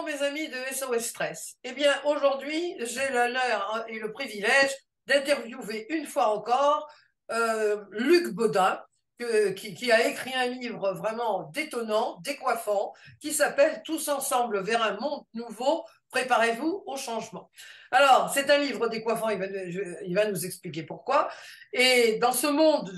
bonjour mes amis de SOS Stress. Eh bien, aujourd'hui, j'ai l'honneur et le privilège d'interviewer une fois encore euh, Luc Baudin, qui, a écrit un livre vraiment détonnant, décoiffant, qui s'appelle Tous ensemble vers un monde nouveau, préparez-vous au changement. Alors, c'est un livre décoiffant, il va, il va nous expliquer pourquoi. Et dans ce monde,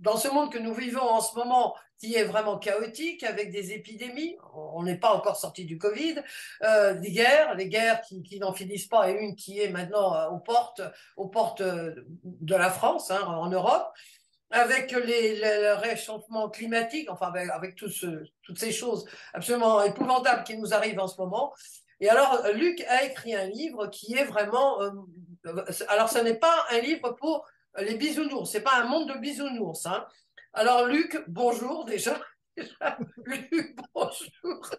dans ce monde que nous vivons en ce moment, qui est vraiment chaotique, avec des épidémies, on n'est pas encore sorti du Covid, euh, des guerres, les guerres qui, n'en finissent pas, et une qui est maintenant euh, aux portes, aux portes de la France, hein, en Europe avec les, le réchauffement climatique, enfin avec, toutes ces choses absolument épouvantables qui nous arrivent en ce moment. Et alors, Luc a écrit un livre qui est vraiment... Euh, alors, ce n'est pas un livre pour les bisounours, c'est pas un monde de bisounours. Hein. Alors, Luc, bonjour déjà. Luc, bonjour.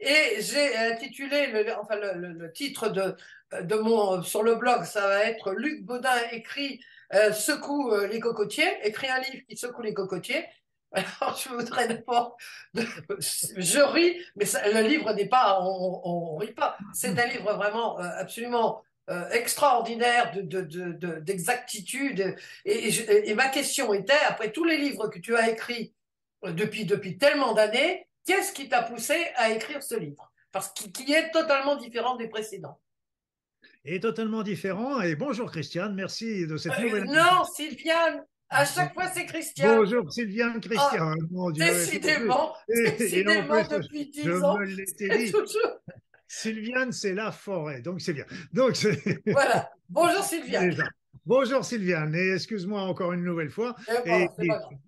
Et j'ai intitulé, le, enfin le, titre de, mon sur le blog, ça va être Luc Baudin écrit euh, secoue euh, les cocotiers, écrit un livre qui secoue les cocotiers. Alors, je voudrais d'abord, je ris, mais le livre n'est pas, on, on, rit pas. C'est un livre vraiment euh, absolument euh, extraordinaire d'exactitude. De, de, et, et, et, ma question était, après tous les livres que tu as écrits depuis, depuis tellement d'années, qu'est-ce qui t'a poussé à écrire ce livre? Parce qu'il est totalement différent des précédents est totalement différent. Et bonjour Christiane, merci de cette euh, nouvelle. Non, Sylviane, à chaque fois c'est Christiane. Bonjour Sylviane, Christiane. Oh, mon Dieu, décidément, décidément depuis 10 ans. Me. Toujours... Sylviane, c'est la forêt, donc c'est bien. Donc voilà. Bonjour Sylviane. Bonjour Sylviane, et excuse-moi encore une nouvelle fois. Et,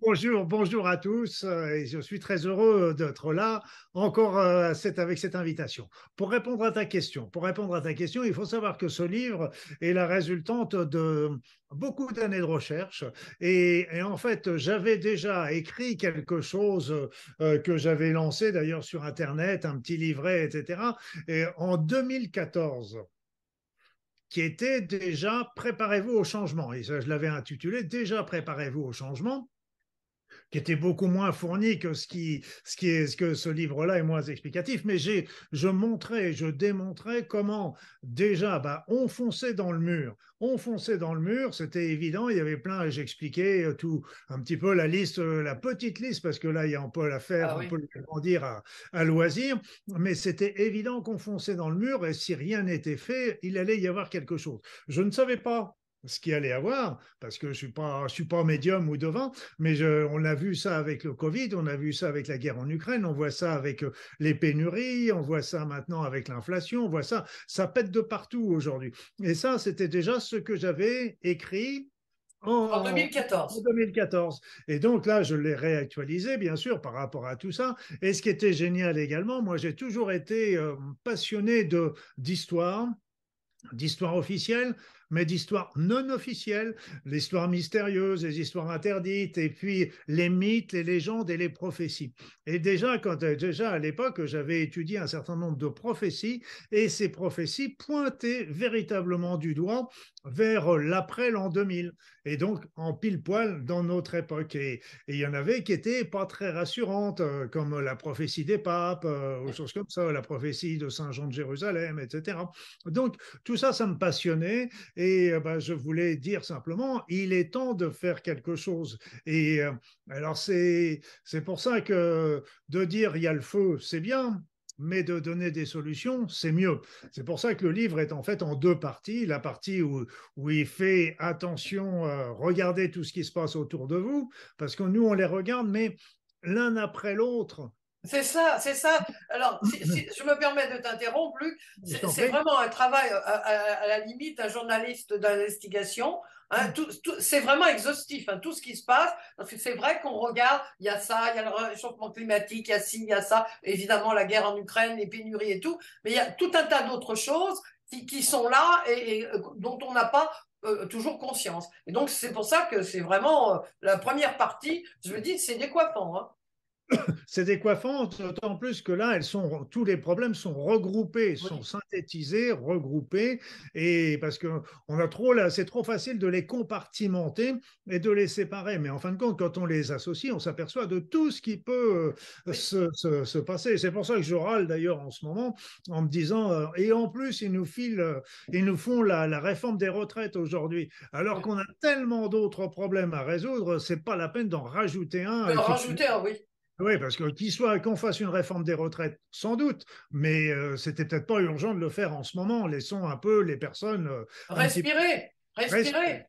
bonjour, bonjour à tous, euh, et je suis très heureux d'être là encore euh, avec cette invitation. Pour répondre à ta question, pour répondre à ta question, il faut savoir que ce livre est la résultante de beaucoup d'années de recherche, et, en fait, j'avais déjà écrit quelque chose euh, que j'avais lancé d'ailleurs sur Internet, un petit livret, etc. Et en 2014 qui était déjà Préparez-vous au changement. Et ça, je l'avais intitulé Déjà Préparez-vous au changement qui était beaucoup moins fourni que ce qui, ce qui est, ce que ce livre-là est moins explicatif. Mais j'ai, je montrais, je démontrais comment déjà, bah, on fonçait dans le mur. On fonçait dans le mur, c'était évident. Il y avait plein, j'expliquais euh, tout, un petit peu la liste, euh, la petite liste, parce que là, il y a un peu la faire, ah, on peut grandir à, à loisir. Mais c'était évident qu'on fonçait dans le mur et si rien n'était fait, il allait y avoir quelque chose. Je ne savais pas ce qu'il allait avoir, parce que je suis pas, je suis pas médium ou devant, mais je, on a vu ça avec le Covid, on a vu ça avec la guerre en Ukraine, on voit ça avec euh, les pénuries, on voit ça maintenant avec l'inflation, on voit ça, ça pète de partout aujourd'hui. Et ça, c'était déjà ce que j'avais écrit en, en, 2014. En 2014. Et donc là, je l'ai réactualisé, bien sûr, par rapport à tout ça. Et ce qui était génial également, moi, j'ai toujours été euh, passionné de d'histoire, d'histoire officielle, mais d'histoires non officielles, l'histoire mystérieuse, les histoires interdites, et puis les mythes, les légendes et les prophéties. Et déjà, quand, déjà à l'époque, j'avais étudié un certain nombre de prophéties, et ces prophéties pointaient véritablement du doigt vers l'après l'an 2000, et donc en pile poil dans notre époque. Et, il y en avait qui étaient pas très rassurantes, euh, comme la prophétie des papes, euh, ou choses comme ça, la prophétie de Saint Jean de Jérusalem, etc. Donc tout ça, ça me passionnait. Euh, ben, je voulais dire simplement, il est temps de faire quelque chose. Et euh, alors c'est pour ça que de dire il y a le feu, c'est bien, mais de donner des solutions, c'est mieux. C'est pour ça que le livre est en fait en deux parties. La partie où, où il fait attention, euh, regardez tout ce qui se passe autour de vous, parce que nous, on les regarde, mais l'un après l'autre, c'est ça, c'est ça. Alors, si, je me permets de t'interrompre, Luc, c'est vraiment un travail à, à, la limite d'un journaliste d'investigation. Hein, mm. tout, tout, c'est vraiment exhaustif, hein, tout ce qui se passe. Parce que c'est vrai qu'on regarde, il y a ça, il y a le réchauffement climatique, il y a ci, il y a ça, évidemment la guerre en Ukraine, les pénuries et tout. Mais il y a tout un tas d'autres choses qui, qui, sont là et, et euh, dont on n'a pas euh, toujours conscience. Et donc, c'est pour ça que c'est vraiment euh, la première partie, je me dis, c'est décoiffant. Hein. c'est décoiffant, d'autant plus que là, elles sont, tous les problèmes sont regroupés, sont synthétisés, regroupés, et parce que on a trop là, c'est trop facile de les compartimenter et de les séparer. Mais en fin de compte, quand on les associe, on s'aperçoit de tout ce qui peut euh, se, se, passer. C'est pour ça que je râle d'ailleurs en ce moment en me disant, euh, et en plus, ils nous filent, euh, ils nous font la, la réforme des retraites aujourd'hui, alors qu'on a tellement d'autres problèmes à résoudre, c'est pas la peine d'en rajouter un. En rajouter un, oui. Oui, parce que qu'il soit qu'on fasse une réforme des retraites, sans doute, mais euh, c'était peut-être pas urgent de le faire en ce moment. Laissons un peu les personnes euh, respirer, respirer.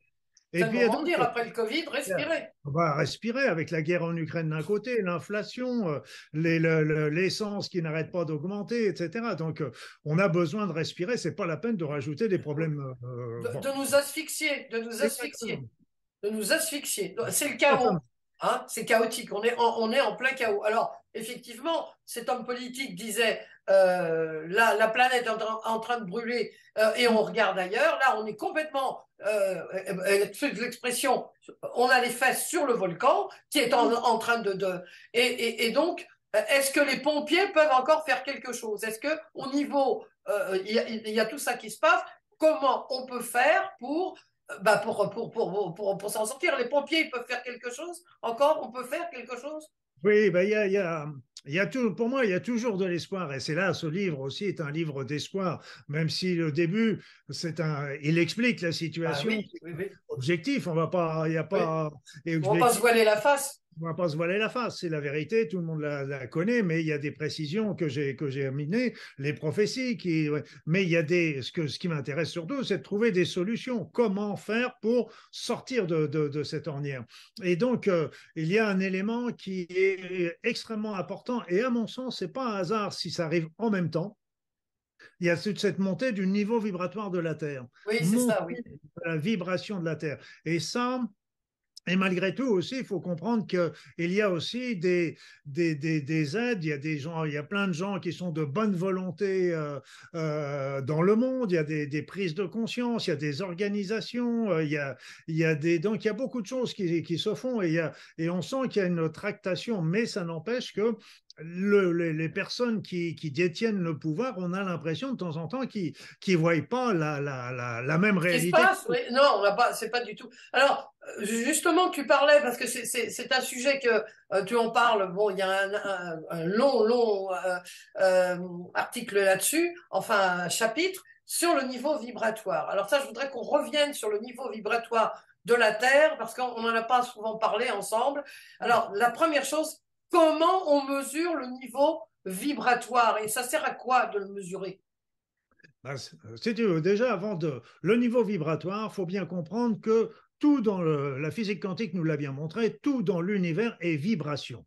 Et Ça puis, donc, dire après le Covid, respirer. On va respirer avec la guerre en Ukraine d'un côté, l'inflation, euh, l'essence qui n'arrête pas d'augmenter, etc. Donc, on a besoin de respirer. C'est pas la peine de rajouter des problèmes. de, nous asphyxier, de nous asphyxier, de nous asphyxier. C'est le chaos. Hein, c'est chaotique, on est, en, plein chaos. Alors, effectivement, cet homme politique disait euh, la, la, planète est en, train de brûler euh, et on regarde ailleurs. Là, on est complètement, euh, l'expression, on a les fesses sur le volcan qui est en, train de. et, donc, est-ce que les pompiers peuvent encore faire quelque chose? Est-ce que au niveau, il y, a tout ça qui se passe? Comment on peut faire pour bah pour, pour, pour, pour, pour s'en sortir. Les pompiers, ils peuvent faire quelque chose encore? On peut faire quelque chose? Oui, bah, y, a, y, a, y a tout, pour moi, il y a toujours de l'espoir. Et c'est là, ce livre aussi est un livre d'espoir, même si le début, c'est un, il explique la situation. Ah objectif, on va pas, il y a pas. On va pas se voiler la face on va pas se voiler la face, c'est la vérité, tout le monde la, connaît, mais il y a des précisions que j'ai que j'ai amenées, les prophéties qui, mais il y a des, ce que ce qui m'intéresse surtout, c'est de trouver des solutions. Comment faire pour sortir de, de, cette ornière? Et donc euh, il y a un élément qui est extrêmement important, et à mon sens, c'est pas un hasard si ça arrive en même temps. Il y a cette montée du niveau vibratoire de la Terre. Oui, c'est ça, oui. La vibration de la Terre. Et ça, et malgré tout aussi, il faut comprendre qu'il y a aussi des, des, des, aides, il y a des gens, il y a plein de gens qui sont de bonne volonté euh, euh, dans le monde, il y a des, prises de conscience, il y a des organisations, euh, il, y a, il y a des, donc il y a beaucoup de choses qui, se font et, et on sent qu'il y a une tractation, mais ça n'empêche que les, personnes qui, détiennent le pouvoir, on a l'impression de temps en temps qu'ils ne voient pas la, la, la, même réalité. Passe, oui. Non, c'est pas du tout. Alors, euh, justement, tu parlais, parce que c'est un sujet que euh, tu en parles, bon, il y a un, long, long euh, article là-dessus, enfin un chapitre, sur le niveau vibratoire. Alors ça, je voudrais qu'on revienne sur le niveau vibratoire de la Terre, parce qu'on n'en a pas souvent parlé ensemble. Alors, la première chose, comment on mesure le niveau vibratoire? Et ça sert à quoi de le mesurer? Ben, déjà avant de le niveau vibratoire, il faut bien comprendre que tout dans la physique quantique nous l'a bien montré, tout dans l'univers est vibration.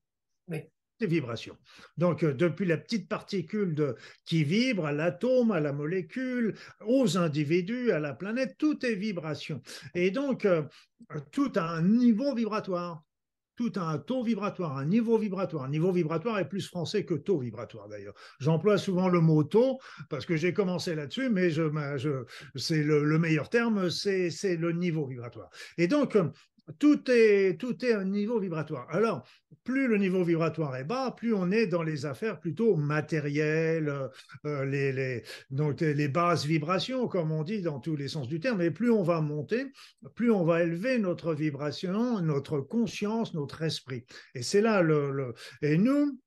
Oui. C'est vibration. Donc, euh, depuis la petite particule de, qui vibre à l'atome, à la molécule, aux individus, à la planète, tout est vibration. Et donc, euh, tout a un niveau vibratoire tout un taux vibratoire, un niveau vibratoire. Un niveau vibratoire est plus français que taux vibratoire d'ailleurs. J'emploie souvent le mot taux parce que j'ai commencé là-dessus, mais c'est le, meilleur terme, c'est le niveau vibratoire. Et donc, tout est, tout est un niveau vibratoire. Alors, plus le niveau vibratoire est bas, plus on est dans les affaires plutôt matérielles, euh, les, les, donc les basses vibrations, comme on dit dans tous les sens du terme, et plus on va monter, plus on va élever notre vibration, notre conscience, notre esprit. Et c'est là le... Et nous,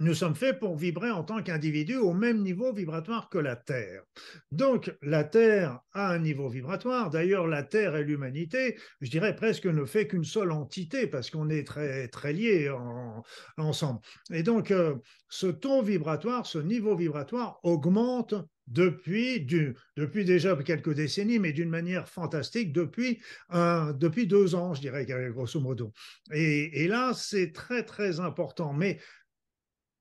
nous sommes faits pour vibrer en tant qu'individus au même niveau vibratoire que la Terre. Donc la Terre a un niveau vibratoire. D'ailleurs, la Terre et l'humanité, je dirais presque ne fait qu'une seule entité parce qu'on est très très liés ensemble. Et donc euh, ce ton vibratoire, ce niveau vibratoire augmente depuis, depuis déjà quelques décennies, mais d'une manière fantastique depuis, depuis deux ans, je dirais, grosso modo. Et, et là, c'est très, très important. Mais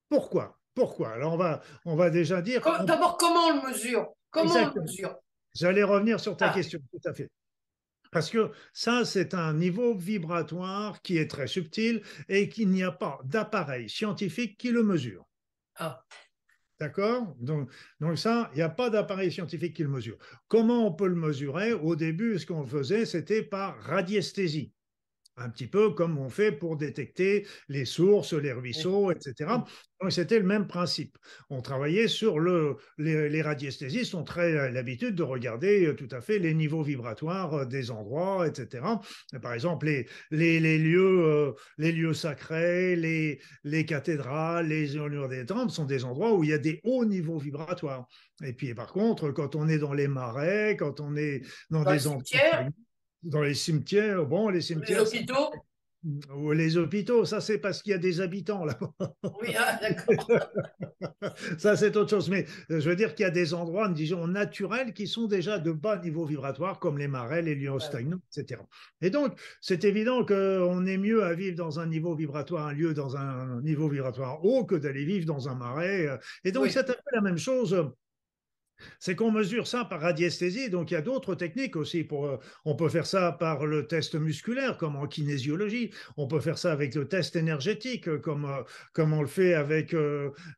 pourquoi? Pourquoi? Alors on va, on va déjà dire. D'abord, comment on le mesure? Comment on le mesure? J'allais revenir sur ta ah. question, tout à fait. Parce que ça, c'est un niveau vibratoire qui est très subtil et qu'il n'y a pas d'appareil scientifique qui le mesure. Ah. D'accord? Donc, donc ça, il n'y a pas d'appareil scientifique qui le mesure. Comment on peut le mesurer? Au début, ce qu'on faisait, c'était par radiesthésie. Un petit peu comme on fait pour détecter les sources, les ruisseaux, etc. Donc c'était le même principe. On travaillait sur le, les, radiesthésistes ont très l'habitude de regarder euh, tout à fait les niveaux vibratoires euh, des endroits, etc. Par exemple, les, les, lieux, euh, les lieux sacrés, les, les cathédrales, les des temples sont des endroits où il y a des hauts niveaux vibratoires. Et puis par contre, quand on est dans les marais, quand on est dans, des endroits dans les cimetières, bon, les cimetières. Les hôpitaux Les hôpitaux, ça c'est parce qu'il y a des habitants là-bas. Oui, ah, d'accord. ça c'est autre chose. Mais euh, je veux dire qu'il y a des endroits, disons, naturels qui sont déjà de bas niveau vibratoire, comme les marais, les lieux stagnants, etc. Et donc, c'est évident qu'on est mieux à vivre dans un niveau vibratoire, un lieu dans un niveau vibratoire haut que d'aller vivre dans un marais. Euh. Et donc, c'est un peu la même chose c'est qu'on mesure ça par radiesthésie. Donc, il y a d'autres techniques aussi. Pour, euh, on peut faire ça par le test musculaire, comme en kinésiologie. On peut faire ça avec le test énergétique, euh, comme, euh, comme on le fait avec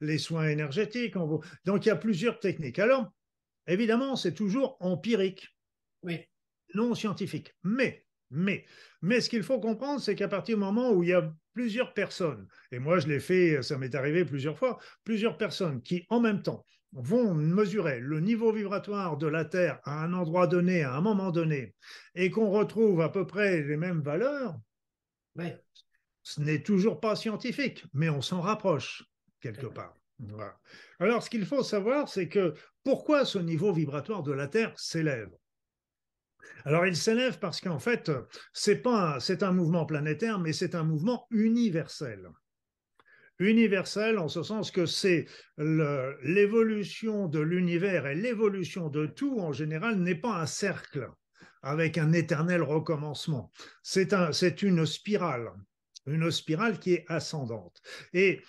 les soins énergétiques. Donc, il y a plusieurs techniques. Alors, évidemment, c'est toujours empirique. Oui. Non scientifique. Mais, mais, mais ce qu'il faut comprendre, c'est qu'à partir du moment où il y a plusieurs personnes, et moi je l'ai fait, ça m'est arrivé plusieurs fois, plusieurs personnes qui en même temps vont mesurer le niveau vibratoire de la Terre à un endroit donné, à un moment donné, et qu'on retrouve à peu près les mêmes valeurs, ce n'est toujours pas scientifique, mais on s'en rapproche quelque part. Alors, ce qu'il faut savoir, c'est que pourquoi ce niveau vibratoire de la Terre s'élève? Alors il s'élève parce qu'en fait, c'est pas c'est un mouvement planétaire, mais c'est un mouvement universel universel en ce sens que c'est l'évolution de l'univers et l'évolution de tout en général n'est pas un cercle avec un éternel recommencement. C'est un, une spirale, une spirale qui est ascendante. Et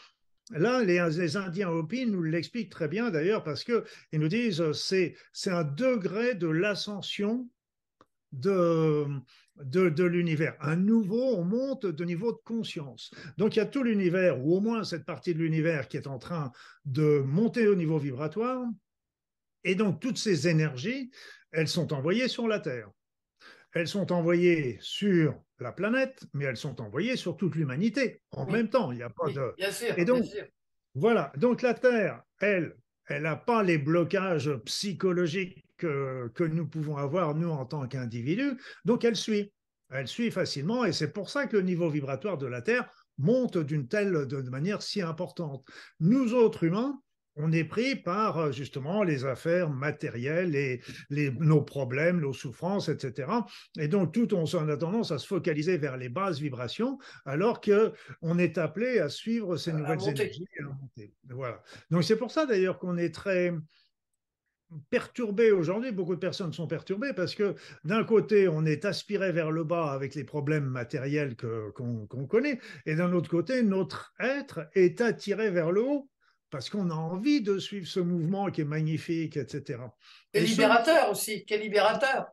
Là, les, Indiens Hopi nous l'expliquent très bien d'ailleurs parce qu'ils nous disent c'est c'est un degré de l'ascension de, de, l'univers. Un nouveau, on monte de niveau de conscience. Donc il y a tout l'univers, ou au moins cette partie de l'univers qui est en train de monter au niveau vibratoire. Et donc toutes ces énergies, elles sont envoyées sur la Terre. Elles sont envoyées sur la planète, mais elles sont envoyées sur toute l'humanité en même temps. Il n'y a pas de. Bien sûr. Et donc, voilà. Donc la Terre, elle, elle n'a pas les blocages psychologiques que, nous pouvons avoir, nous, en tant qu'individus. Donc, elle suit. Elle suit facilement et c'est pour ça que le niveau vibratoire de la Terre monte d'une telle de manière si importante. Nous autres humains, on est pris par justement les affaires matérielles, et les, nos problèmes, nos souffrances, etc. Et donc tout on, a tendance à se focaliser vers les basses vibrations, alors que on est appelé à suivre ces nouvelles énergies et à monter. Voilà. Donc c'est pour ça d'ailleurs qu'on est très perturbé aujourd'hui, beaucoup de personnes sont perturbées parce que d'un côté, on est aspiré vers le bas avec les problèmes matériels qu'on connaît, et d'un autre côté, notre être est attiré vers le haut parce qu'on a envie de suivre ce mouvement qui est magnifique, etc. Et, libérateur aussi, qui est libérateur.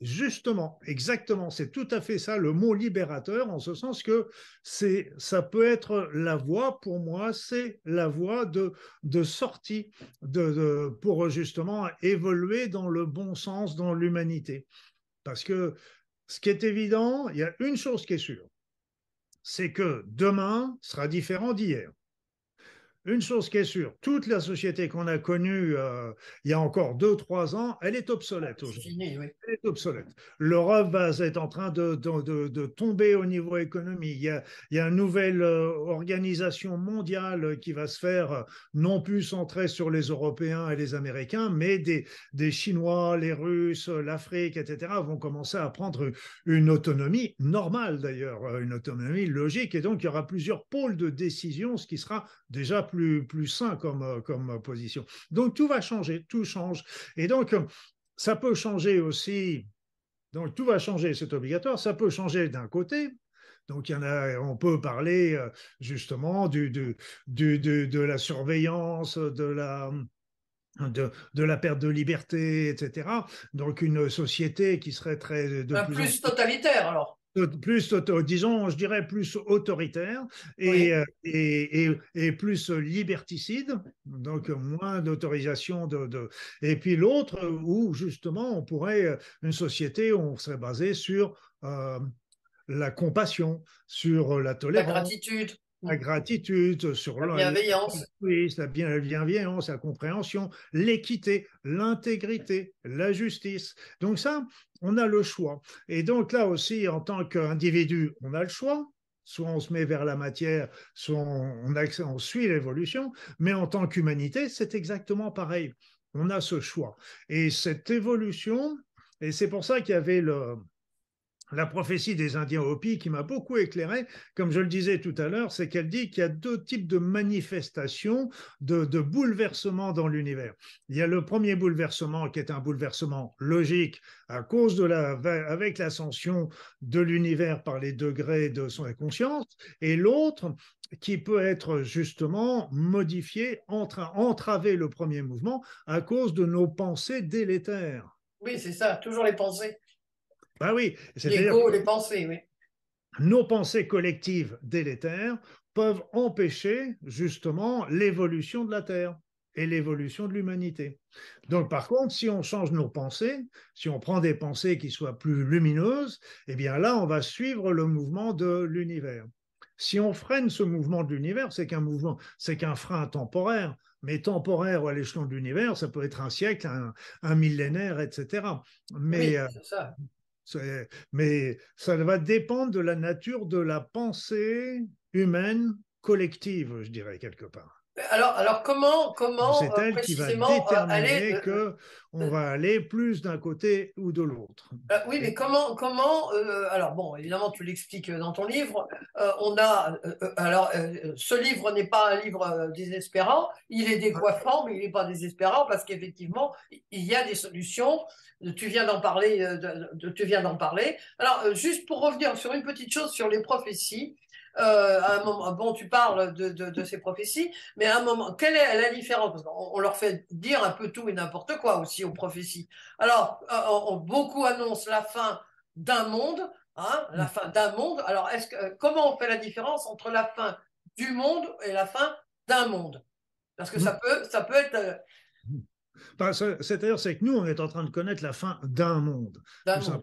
Justement, exactement, c'est tout à fait ça le mot libérateur, en ce sens que ça peut être la voie, pour moi, c'est la voie de, de sortie de, pour justement évoluer dans le bon sens, dans l'humanité. Parce que ce qui est évident, il y a une chose qui est sûre, c'est que demain sera différent d'hier une chose qui est sûre, toute la société qu'on a connue euh, il y a encore deux, trois ans, elle est obsolète ah, aujourd'hui. Elle est obsolète. L'Europe est en train de, de, tomber au niveau économique. Il y a, il y a une nouvelle euh, organisation mondiale qui va se faire, euh, non plus centrée sur les Européens et les Américains, mais des, des Chinois, les Russes, l'Afrique, etc., vont commencer à prendre une autonomie normale d'ailleurs, une autonomie logique. Et donc, il y aura plusieurs pôles de décision, ce qui sera déjà plus, plus sain comme, comme position. Donc tout va changer, tout change. Et donc, ça peut changer aussi. Donc tout va changer, c'est obligatoire. Ça peut changer d'un côté, donc, il y en a, on peut parler euh, justement du, du, de la surveillance, de la, de, de, la perte de liberté, etc. Donc, une société qui serait très. De plus totalitaire, alors plus, disons, je dirais plus autoritaire et, euh, et, et, plus liberticide, donc moins d'autorisation de, Et puis l'autre, où justement, on pourrait, une société où on serait basé sur euh, la compassion, sur la tolérance. La gratitude. La gratitude, sur la bienveillance. La, la bienveillance, la compréhension, l'équité, l'intégrité, la justice. Donc ça, on a le choix. Et donc là aussi, en tant qu'individu, on a le choix soit on se met vers la matière, soit on, on suit l'évolution, mais en tant qu'humanité, c'est exactement pareil. On a ce choix. Et cette évolution, et c'est pour ça qu'il y avait le, la prophétie des Indiens Hopi qui m'a beaucoup éclairé, comme je le disais tout à l'heure, c'est qu'elle dit qu'il y a deux types de manifestations, de, de bouleversements dans l'univers. Il y a le premier bouleversement qui est un bouleversement logique à cause de la, avec l'ascension de l'univers par les degrés de son conscience, et l'autre qui peut être justement modifié, entraver le premier mouvement à cause de nos pensées délétères. Oui, c'est ça, toujours les pensées. Ben oui, L'ego, les pensées, oui. Nos pensées collectives délétères peuvent empêcher justement l'évolution de la Terre et l'évolution de l'humanité. Donc par contre, si on change nos pensées, si on prend des pensées qui soient plus lumineuses, eh bien là, on va suivre le mouvement de l'univers. Si on freine ce mouvement de l'univers, c'est qu'un mouvement, c'est qu'un frein temporaire, mais temporaire à l'échelon de l'univers, ça peut être un siècle, un, millénaire, etc. Mais oui, ça. Mais ça va dépendre de la nature de la pensée humaine collective, je dirais, quelque part. Alors, alors comment, comment c'est euh, elle qui va déterminer aller, euh, que on va aller plus d'un côté ou de l'autre. Euh, oui, mais comment, comment Alors bon, évidemment, tu l'expliques dans ton livre. on a, alors, ce livre n'est pas un livre désespérant. Il est décoiffant, mais il n'est pas désespérant parce qu'effectivement, il y a des solutions. Tu viens d'en parler. tu viens d'en parler. Alors, juste pour revenir sur une petite chose sur les prophéties. Euh, à un moment, bon, tu parles de, de, ces prophéties, mais à un moment, quelle est la différence? Parce qu'on leur fait dire un peu tout et n'importe quoi aussi aux prophéties. Alors, euh, beaucoup annoncent la fin d'un monde, hein, la fin d'un monde. Alors, est-ce que, comment on fait la différence entre la fin du monde et la fin d'un monde? Parce que ça peut, ça peut être. Euh, c'est-à-dire, c'est que nous, on est en train de connaître la fin d'un monde. D'un monde,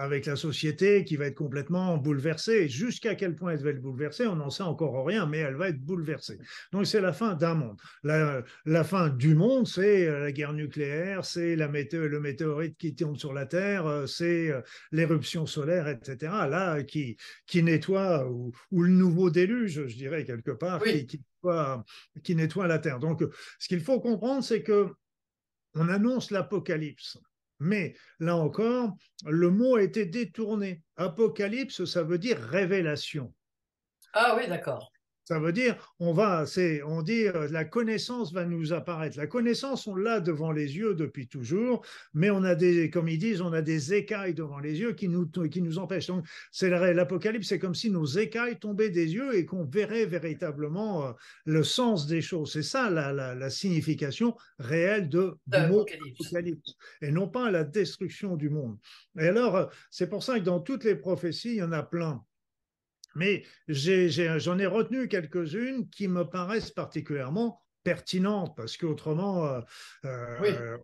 avec la société qui va être complètement bouleversée. Jusqu'à quel point elle va être bouleversée, on n'en sait encore rien, mais elle va être bouleversée. Donc c'est la fin d'un monde. La, fin du monde, c'est euh, la guerre nucléaire, c'est la le météorite qui tombe sur la Terre, euh, c'est euh, l'éruption solaire, etc. Là, qui, qui nettoie, ou, le nouveau déluge, je dirais, quelque part, qui, qui, nettoie, qui nettoie la Terre. Donc ce qu'il faut comprendre, c'est que on annonce l'apocalypse. Mais là encore, le mot a été détourné. Apocalypse, ça veut dire révélation. Ah oui, d'accord. Ça veut dire, on va, c'est, on dit, euh, la connaissance va nous apparaître. La connaissance, on l'a devant les yeux depuis toujours, mais on a des, comme ils disent, on a des écailles devant les yeux qui nous, qui nous empêchent. Donc, c'est l'Apocalypse, c'est comme si nos écailles tombaient des yeux et qu'on verrait véritablement euh, le sens des choses. C'est ça la, la, signification réelle de, du mot Apocalypse, et non pas la destruction du monde. Et alors, euh, c'est pour ça que dans toutes les prophéties, il y en a plein. Mais j'en ai, retenu quelques-unes qui me paraissent particulièrement pertinentes, parce qu'autrement, euh, euh,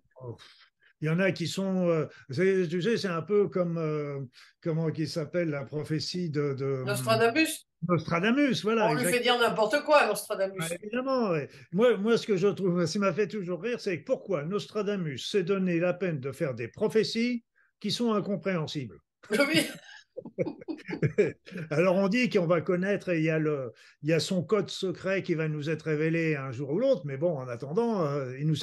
il y en a qui sont, euh, tu sais, c'est un peu comme, comment qui s'appelle la prophétie de... de Nostradamus Nostradamus, voilà. On lui fait dire n'importe quoi, Nostradamus. évidemment, moi, moi, ce que je trouve, ce qui m'a fait toujours rire, c'est pourquoi Nostradamus s'est donné la peine de faire des prophéties qui sont incompréhensibles? Oui. Alors on dit qu'on va connaître, et il y, a le, il y a son code secret qui va nous être révélé un jour ou l'autre, mais bon, en attendant, euh, il nous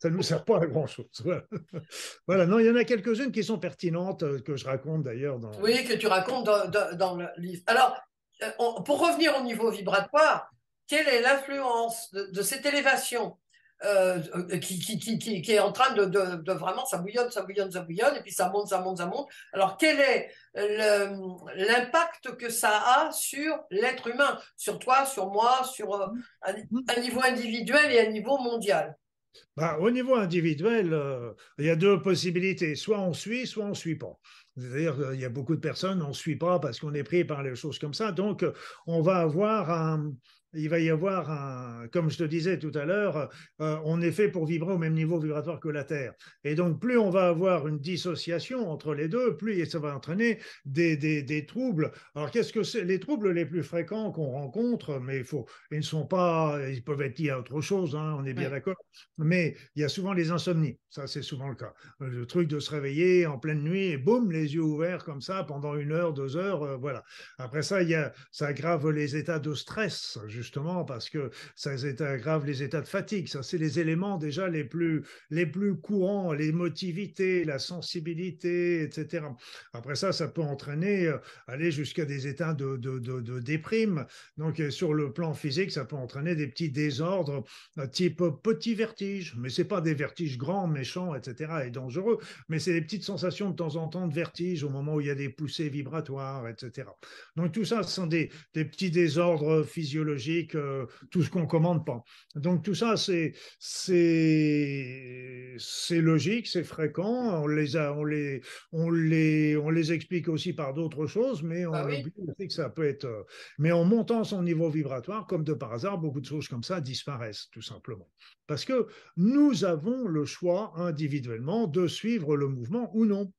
ça ne nous sert pas à grand-chose. Voilà. non, il y en a quelques-unes qui sont pertinentes, euh, que je raconte d'ailleurs. Dans... Oui, que tu racontes dans, le livre. Alors, euh, pour revenir au niveau vibratoire, quelle est l'influence de, cette élévation? Euh, qui, qui, est en train de, vraiment, ça bouillonne, ça bouillonne, ça bouillonne, et puis ça monte, ça monte, ça monte. Alors, quel est l'impact que ça a sur l'être humain, sur toi, sur moi, sur euh, un, niveau individuel et un niveau mondial? Bah, Au niveau individuel, euh, il y a deux possibilités. Soit on suit, soit on ne suit pas. C'est-à-dire qu'il y a beaucoup de personnes, on ne suit pas parce qu'on est pris par les choses comme ça. Donc, on va avoir un, il va y avoir un, comme je te disais tout à l'heure, euh, on est fait pour vibrer au même niveau vibratoire que la Terre. Et donc, plus on va avoir une dissociation entre les deux, plus ça va entraîner des, des, des troubles. Alors, qu'est-ce que c'est? Les troubles les plus fréquents qu'on rencontre, mais il faut, ils ne sont pas, ils peuvent être liés à autre chose, hein, on est bien d'accord. Mais il y a souvent les insomnies. Ça, c'est souvent le cas. Le truc de se réveiller en pleine nuit et boum, les yeux ouverts comme ça pendant une heure, deux heures, euh, voilà. Après ça, il y a, ça aggrave les états de stress justement, parce que ça aggrave les états de fatigue. Ça, c'est les éléments déjà les plus, les plus courants, l'émotivité, la sensibilité, etc. Après ça, ça peut entraîner, euh, aller jusqu'à des états de, de, de, déprime. Donc, euh, sur le plan physique, ça peut entraîner des petits désordres euh, type petit vertige, mais c'est pas des vertiges grands, méchants, etc. et dangereux, mais c'est des petites sensations de temps en temps de vertige au moment où il y a des poussées vibratoires, etc. Donc, tout ça, ce sont des, des petits désordres physiologiques euh, tout ce qu'on commande pas. Donc tout ça, c'est c'est logique, c'est fréquent. On les a, on les on les on les explique aussi par d'autres choses, mais on bah que ça peut être. Euh, mais en montant son niveau vibratoire, comme de par hasard, beaucoup de choses comme ça disparaissent tout simplement, parce que nous avons le choix individuellement de suivre le mouvement ou non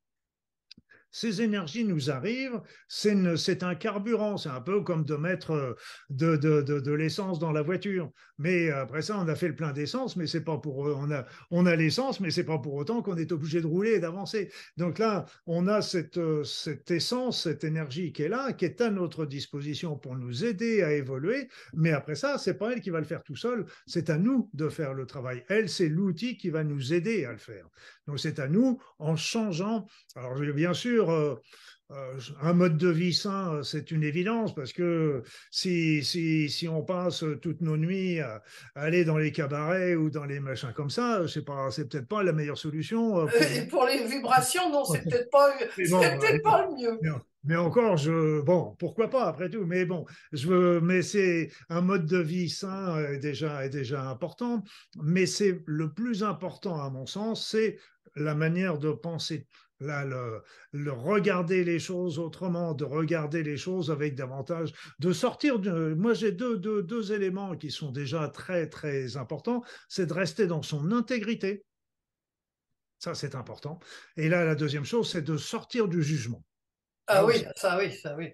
ces énergies nous arrivent, c'est un carburant, c'est un peu comme de mettre euh, de, l'essence dans la voiture. Mais après ça, on a fait le plein d'essence, mais c'est pas pour on a on a l'essence, mais c'est pas pour autant qu'on est obligé de rouler et d'avancer. Donc là, on a cette euh, cette essence, cette énergie qui est là, qui est à notre disposition pour nous aider à évoluer. Mais après ça, c'est pas elle qui va le faire tout seul, c'est à nous de faire le travail. Elle, c'est l'outil qui va nous aider à le faire. Donc c'est à nous, en changeant. Alors bien sûr, euh, euh, un mode de vie sain, euh, c'est une évidence parce que si, si, si, on passe toutes nos nuits à, aller dans les cabarets ou dans les machins comme ça, c'est peut-être pas la meilleure solution. Pour... Et pour les vibrations, non, c'est peut-être pas, peut pas le mieux. Mais, encore, je, bon, pourquoi pas après tout, mais bon, je veux, mais c'est un mode de vie sain est déjà, est déjà important, mais c'est le plus important à mon sens, c'est la manière de penser là, le, regarder les choses autrement, de regarder les choses avec davantage, de sortir de... Moi, j'ai deux, deux, deux éléments qui sont déjà très, très importants. C'est de rester dans son intégrité. Ça, c'est important. Et là, la deuxième chose, c'est de sortir du jugement. Ah oui, ça oui, ça oui.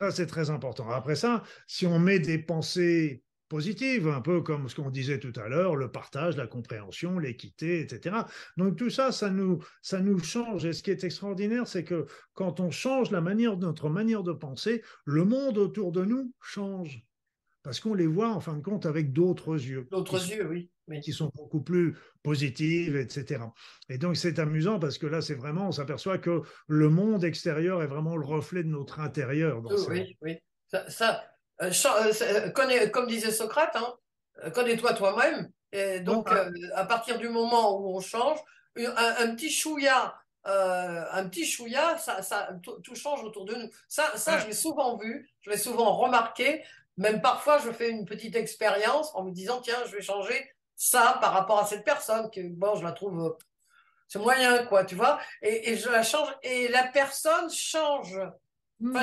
Ça, c'est très important. Après ça, si on met des pensées positive, un peu comme ce qu'on disait tout à l'heure, le partage, la compréhension, l'équité, etc. Donc tout ça, ça nous, ça nous change. Et ce qui est extraordinaire, c'est que quand on change la manière, notre manière de penser, le monde autour de nous change. Parce qu'on les voit, en fin de compte, avec d'autres yeux. D'autres yeux, oui. Qui sont beaucoup plus positives, etc. Et donc, c'est amusant parce que là, c'est vraiment, on s'aperçoit que le monde extérieur est vraiment le reflet de notre intérieur. Dans oui, oui. Ça, ça, euh, euh, euh, connais, comme disait Socrate, hein, connais-toi toi-même. Et donc, à partir du moment où on change, un, petit chouïa, un petit chouïa, ça, ça, tout, change autour de nous. Ça, ça je l'ai souvent vu, je l'ai souvent remarqué. Même parfois, je fais une petite expérience en me disant, tiens, je vais changer ça par rapport à cette personne, que bon, je la trouve, c'est moyen, quoi, tu vois. Et, et je la change, et la personne change. Mm.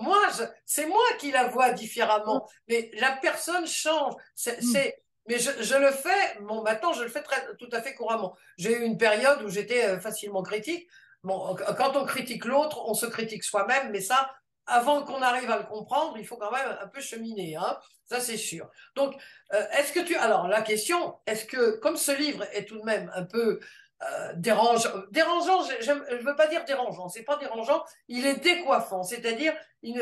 moi, c'est moi qui la vois différemment, mm. mais la personne change. C'est, mm. mais je, je, le fais. Bon, maintenant, je le fais très, tout à fait couramment. J'ai eu une période où j'étais euh, facilement critique. Bon, quand on critique l'autre, on se critique soi-même, mais ça, avant qu'on arrive à le comprendre, il faut quand même un peu cheminer, hein. Ça, c'est sûr. Donc, euh, est-ce que tu, alors, la question, est-ce que, comme ce livre est tout de même un peu euh, dérange, dérangeant, je ne veux pas dire dérangeant, c'est pas dérangeant, il est décoiffant, c'est-à-dire,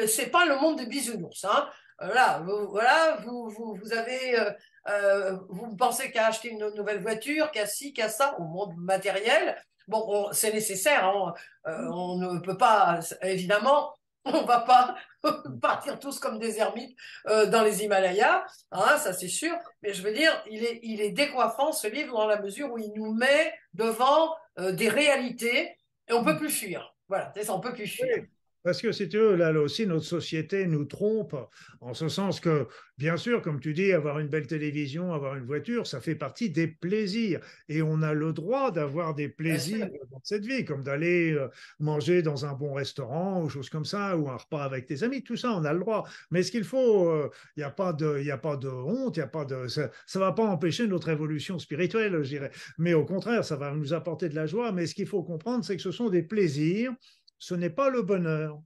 c'est pas le monde des bisounours. Hein. Voilà, vous, voilà, vous, vous, vous avez, euh, euh vous pensez qu'à acheter une nouvelle voiture, qu'à ci, qu'à ça, au monde matériel. Bon, c'est nécessaire, hein. euh, on ne peut pas, évidemment, on va pas partir tous comme des ermites euh, dans les Himalayas, hein, ça c'est sûr. Mais je veux dire, il est, il est décoiffant ce livre dans la mesure où il nous met devant euh, des réalités et on peut plus fuir. Voilà, c'est ça, on peut plus fuir. Parce que si tu veux, là, aussi, notre société nous trompe, en ce sens que, bien sûr, comme tu dis, avoir une belle télévision, avoir une voiture, ça fait partie des plaisirs. Et on a le droit d'avoir des plaisirs dans cette vie, comme d'aller euh, manger dans un bon restaurant ou choses comme ça, ou un repas avec tes amis, tout ça, on a le droit. Mais ce qu'il faut, il euh, n'y a, pas de, y a pas de honte, y a pas de, ça ne va pas empêcher notre évolution spirituelle, je dirais. Mais au contraire, ça va nous apporter de la joie. Mais ce qu'il faut comprendre, c'est que ce sont des plaisirs ce n'est pas le bonheur.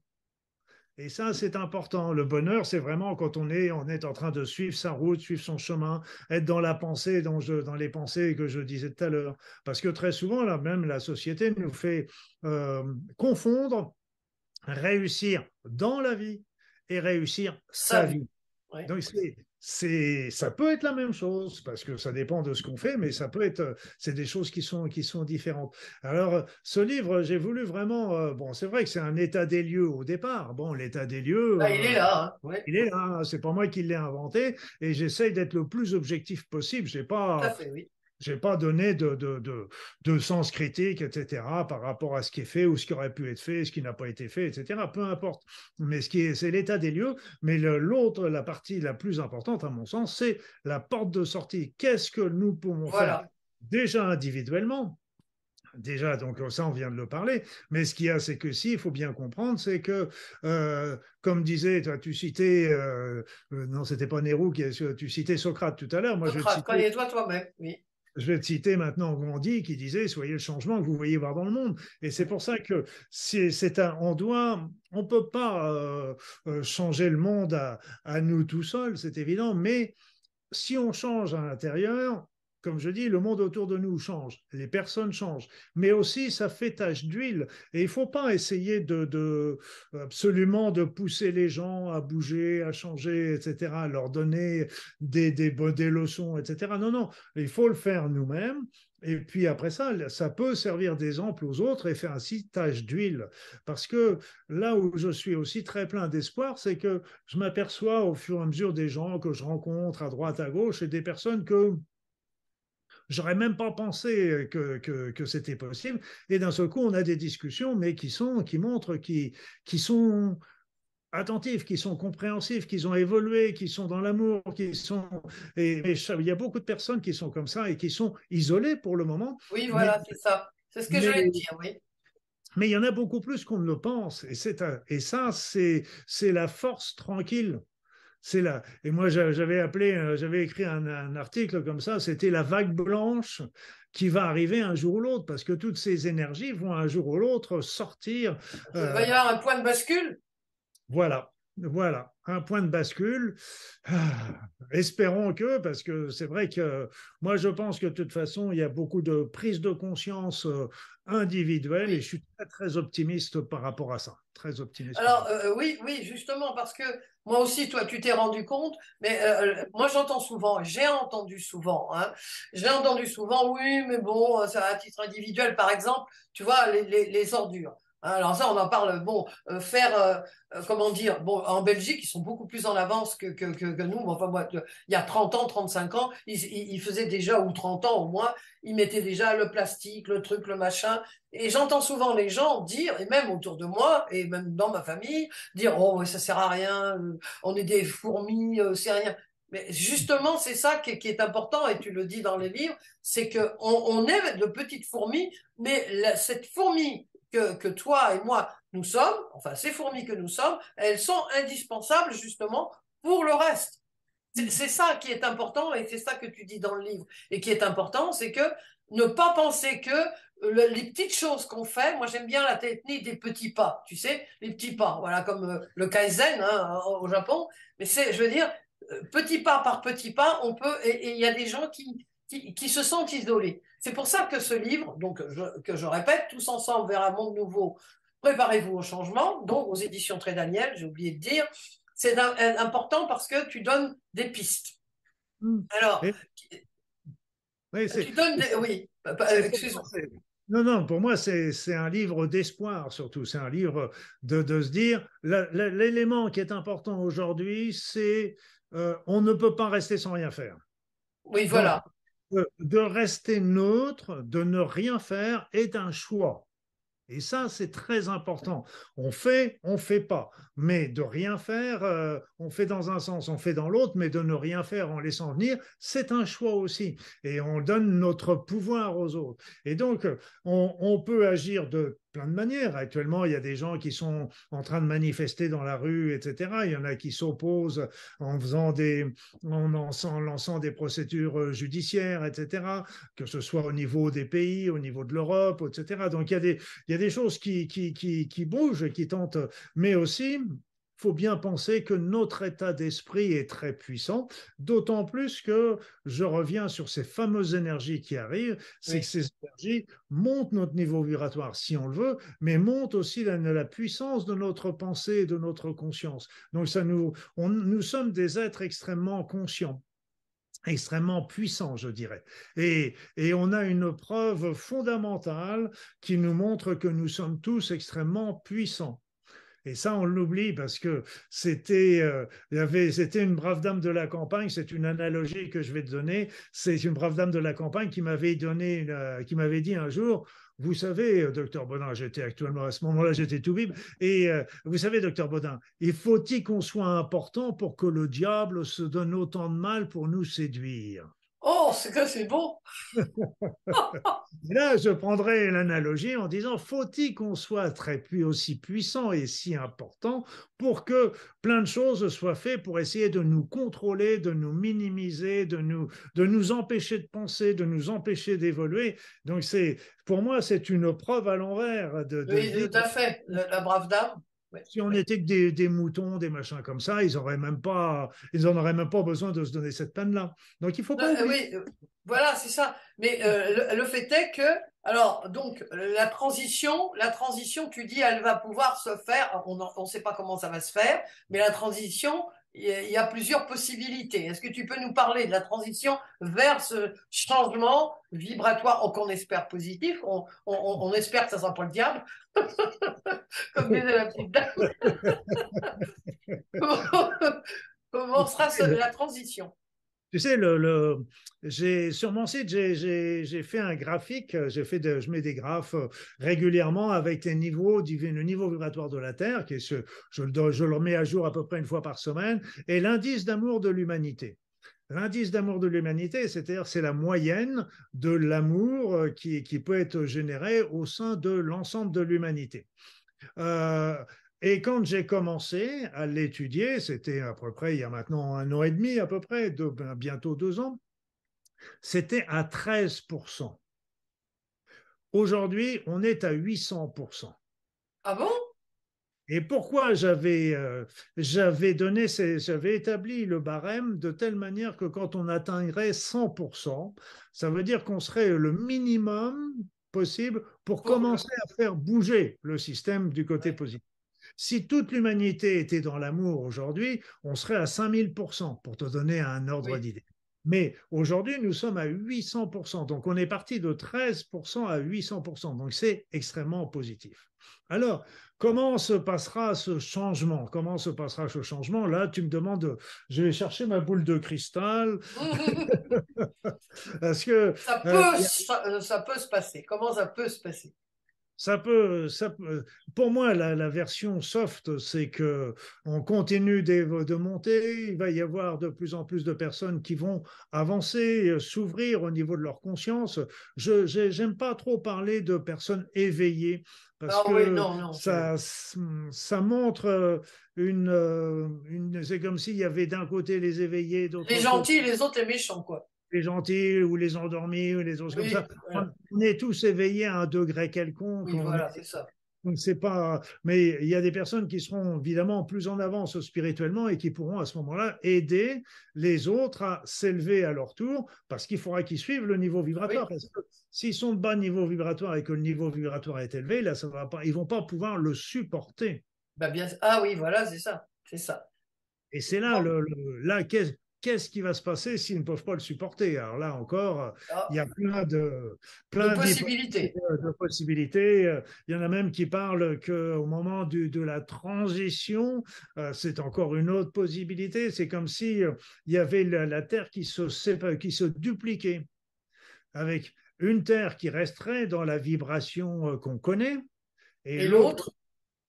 Et ça, c'est important. Le bonheur, c'est vraiment quand on est, on est en train de suivre sa route, suivre son chemin, être dans la pensée, dans, dans les pensées que je disais tout à l'heure. Parce que très souvent, là, même la société nous fait euh, confondre réussir dans la vie et réussir sa, vie. Donc, c'est, ça peut être la même chose parce que ça dépend de ce qu'on fait, mais ça peut être, c'est des choses qui sont, qui sont différentes. Alors, ce livre, j'ai voulu vraiment, euh, bon, c'est vrai que c'est un état des lieux au départ. Bon, l'état des lieux. Bah, il est là. Hein. Il est là. C'est pas moi qui l'ai inventé et j'essaye d'être le plus objectif possible. J'ai pas. Tout à fait, oui. Je n'ai pas donné de, de, de, sens critique, etc., par rapport à ce qui est fait ou ce qui aurait pu être fait, ce qui n'a pas été fait, etc. Peu importe. Mais ce qui est, c'est l'état des lieux. Mais l'autre, la partie la plus importante, à mon sens, c'est la porte de sortie. Qu'est-ce que nous pouvons faire déjà individuellement? Déjà, donc ça, on vient de le parler. Mais ce qu'il y a, c'est que si, il faut bien comprendre, c'est que, euh, comme disait, toi, tu citais, euh, euh, non, c'était pas Nérou, qui, tu citais Socrate tout à l'heure. Moi, Socrate, je connais-toi toi-même, oui je vais te citer maintenant Gandhi qui disait soyez le changement que vous voyez voir dans le monde. Et c'est pour ça que c'est un, on doit, on peut pas euh, euh, changer le monde à, à nous tout seuls, c'est évident, mais si on change à l'intérieur, comme je dis, le monde autour de nous change, les personnes changent, mais aussi ça fait tache d'huile. Et il ne faut pas essayer de, absolument de pousser les gens à bouger, à changer, etc., à leur donner des, des, leçons, etc. Non, non, il faut le faire nous-mêmes. Et puis après ça, ça peut servir d'exemple aux autres et faire ainsi tache d'huile. Parce que là où je suis aussi très plein d'espoir, c'est que je m'aperçois au fur et à mesure des gens que je rencontre à droite, à gauche, et des personnes que J'aurais même pas pensé que, que, c'était possible. Et d'un seul coup, on a des discussions, mais qui sont, qui montrent, qui, qui sont attentifs, qui sont compréhensifs, qui ont évolué, qui sont dans l'amour, qui sont. Et, il y a beaucoup de personnes qui sont comme ça et qui sont isolées pour le moment. Oui, voilà, c'est ça. C'est ce que je voulais dire, oui. Mais il y en a beaucoup plus qu'on ne le pense. Et, et ça, c'est la force tranquille c'est là. Et moi, j'avais appelé, euh, j'avais écrit un, article comme ça, c'était la vague blanche qui va arriver un jour ou l'autre, parce que toutes ces énergies vont un jour ou l'autre sortir. Il va y avoir un point de bascule? Voilà, voilà, un point de bascule. Ah, espérons que, parce que c'est vrai que moi je pense que de toute façon, il y a beaucoup de prise de conscience euh, individuelle et je suis très, très optimiste par rapport à ça. Très optimiste. Alors, euh, oui, oui, justement, parce que moi aussi, toi, tu t'es rendu compte, mais euh, moi j'entends souvent, j'ai entendu souvent, hein, j'ai entendu souvent, oui, mais bon, ça à titre individuel, par exemple, tu vois, les ordures. Alors ça, on en parle. Bon, euh, faire, euh, euh, comment dire, bon, en Belgique, ils sont beaucoup plus en avance que, que, que, nous. Enfin, moi, il y a 30 ans, 35 ans, ils, ils, faisaient déjà, ou 30 ans au moins, ils mettaient déjà le plastique, le truc, le machin. Et j'entends souvent les gens dire, et même autour de moi, et même dans ma famille, dire, oh, ça sert à rien, on est des fourmis, c'est rien. Mais justement, c'est ça qui est, important, et tu le dis dans les livres, c'est qu'on on est de petites fourmis, mais cette fourmi que, toi et moi, nous sommes, enfin ces fourmis que nous sommes, elles sont indispensables justement pour le reste. C'est ça qui est important et c'est ça que tu dis dans le livre. Et qui est important, c'est que ne pas penser que les petites choses qu'on fait, moi j'aime bien la technique des petits pas, tu sais, les petits pas, voilà, comme euh, le kaizen hein, au Japon. Mais c'est, je veux dire, euh, petit pas par petit pas, on peut, et il y a des gens qui, qui, se sentent isolés. C'est pour ça que ce livre, donc que je répète, Tous ensemble vers un monde nouveau, préparez-vous au changement, donc aux éditions Très Daniel, j'ai oublié de dire, c'est important parce que tu donnes des pistes. Hmm. Alors, oui, tu donnes des... Oui, excuse-moi. Non, non, pour moi, c'est un livre d'espoir surtout. C'est un livre de, de se dire, l'élément qui est important aujourd'hui, c'est euh, on ne peut pas rester sans rien faire. Oui, voilà de rester neutre, de ne rien faire, est un choix. Et ça, c'est très important. On fait, on fait pas. Mais de rien faire, euh, on fait dans un sens, on fait dans l'autre, mais de ne rien faire en laissant venir, c'est un choix aussi. Et on donne notre pouvoir aux autres. Et donc, on, on peut agir de plein de manières. Actuellement, il y a des gens qui sont en train de manifester dans la rue, etc. Il y en a qui s'opposent en faisant des, en lançant, des procédures euh, judiciaires, etc. Que ce soit au niveau des pays, au niveau de l'Europe, etc. Donc il y a des, il y a des choses qui, qui, qui, qui bougent, qui tentent, mais aussi faut bien penser que notre état d'esprit est très puissant, d'autant plus que je reviens sur ces fameuses énergies qui arrivent, c'est que ces énergies montent notre niveau vibratoire si on le veut, mais montent aussi la, puissance de notre pensée et de notre conscience. Donc ça nous, nous sommes des êtres extrêmement conscients extrêmement puissants, je dirais. Et, et, on a une preuve fondamentale qui nous montre que nous sommes tous extrêmement puissants. Et ça, on l'oublie parce que c'était, euh, c'était une brave dame de la campagne. C'est une analogie que je vais te donner. C'est une brave dame de la campagne qui m'avait donné, euh, dit un jour. Vous savez, euh, docteur Baudin, j'étais actuellement à ce moment-là, j'étais tout bib. Et vous savez, docteur Baudin, il faut-il qu'on soit important pour que le diable se donne autant de mal pour nous séduire? Oh, c'est que c'est beau. Là, je prendrais l'analogie en disant faut-il qu'on soit très aussi puissant et si important pour que plein de choses soient faites pour essayer de nous contrôler, de nous minimiser, de nous, de nous empêcher de penser, de nous empêcher d'évoluer? Donc, c'est pour moi, c'est une preuve à l'envers. De, oui, tout à fait. la brave dame si on était que des, moutons, des machins comme ça, ils n'auraient même pas, ils en auraient même pas besoin de se donner cette peine-là. Donc il faut pas. Euh, oui, euh, voilà, c'est ça. Mais euh, le, fait est que, alors, donc la transition, la transition, tu dis, elle va pouvoir se faire. On ne sait pas comment ça va se faire, mais la transition, il y a plusieurs possibilités. Est-ce que tu peux nous parler de la transition vers ce changement vibratoire? Qu'on espère positif on, espère que ça ne sera pas le diable, comme disait la petite dame. comment, sera la transition? Tu sais, le, le j'ai sur mon site, j'ai fait un graphique, fait de, je mets des graphes euh, régulièrement avec le niveau vibratoire de la Terre, qui est ce, je, je le remets à jour à peu près une fois par semaine, et l'indice d'amour de l'humanité. L'indice d'amour de l'humanité, c'est-à-dire c'est la moyenne de l'amour euh, qui, qui, peut être généré au sein de l'ensemble de l'humanité. Euh, et quand j'ai commencé à l'étudier, c'était à peu près il y a maintenant un an et demi, à peu près, ben, bientôt deux ans, c'était à 13%. Aujourd'hui, on est à 800%. Ah bon? Et pourquoi j'avais euh, j'avais donné j'avais établi le barème de telle manière que quand on atteindrait 100%, ça veut dire qu'on serait le minimum possible pour commencer à faire bouger le système du côté positif. Si toute l'humanité était dans l'amour aujourd'hui, on serait à 5000%, pour te donner un ordre d'idée. Mais aujourd'hui, nous sommes à 800%. Donc, on est parti de 13% à 800%. Donc, c'est extrêmement positif. Alors, comment se passera ce changement? Comment se passera ce changement? Là, tu me demandes, je vais chercher ma boule de cristal. Parce que. Ça peut, euh, ça peut se passer. Comment ça peut se passer? Ça peut, ça pour moi, la, version soft, c'est que on continue de, de, monter. Il va y avoir de plus en plus de personnes qui vont avancer, s'ouvrir au niveau de leur conscience. Je n'aime pas trop parler de personnes éveillées parce ah que ça, ça montre une, une c'est comme s'il y avait d'un côté les éveillés, les gentils, les autres les méchants, quoi les gentils ou les endormis ou les autres comme ça. On est tous éveillés à un degré quelconque. Oui, voilà, c'est ça. On ne sait pas, mais il y a des personnes qui seront évidemment plus en avance spirituellement et qui pourront à ce moment-là aider les autres à s'élever à leur tour, parce qu'il faudra qu'ils suivent le niveau vibratoire. Parce que s'ils sont de bas niveau vibratoire et que le niveau vibratoire est élevé, là, ça va pas, ils vont pas pouvoir le supporter. Bah bien, ah oui, voilà, c'est ça, c'est ça. Et c'est là, le, là, qu'est-ce qui va se passer s'ils ne peuvent pas le supporter? Alors là encore, ah. il y a plein de, plein de possibilités. De, possibilités. Il y en a même qui parlent qu'au moment de la transition, euh, c'est encore une autre possibilité. C'est comme si euh, il y avait la, Terre qui se, qui se dupliquait, avec une Terre qui resterait dans la vibration euh, qu'on connaît, Et, l'autre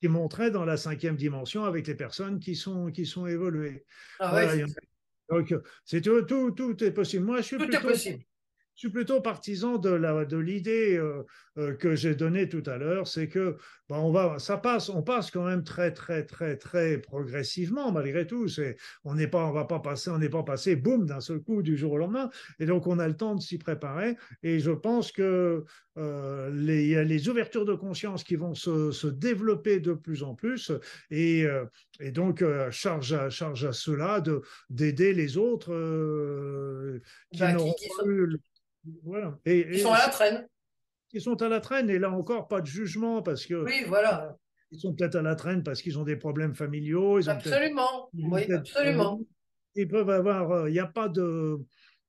qui montrait dans la cinquième dimension avec les personnes qui sont, qui sont évoluées. Ah ouais, donc, c'est tout, tout, tout, est possible. Moi, je suis tout est possible. Je suis plutôt partisan de, la, de l'idée euh, euh, que j'ai donnée tout à l'heure, c'est que ben, on va, ça passe, on passe quand même très très très très progressivement malgré tout. C'est, on n'est pas, on va pas passer, on n'est pas passé boum d'un seul coup du jour au lendemain, et donc on a le temps de s'y préparer. Et je pense que euh, les, les ouvertures de conscience qui vont se, se développer de plus en plus, et, et donc charge à charge à cela de d'aider les autres qui bah, n'auront voilà. Et, ils sont à la traîne. Ils sont à la traîne et là encore pas de jugement parce que. Oui, voilà. Euh, ils sont peut-être à la traîne parce qu'ils ont des problèmes familiaux. Ils absolument. oui, absolument. Ils peuvent avoir. Euh, il n'y a pas de.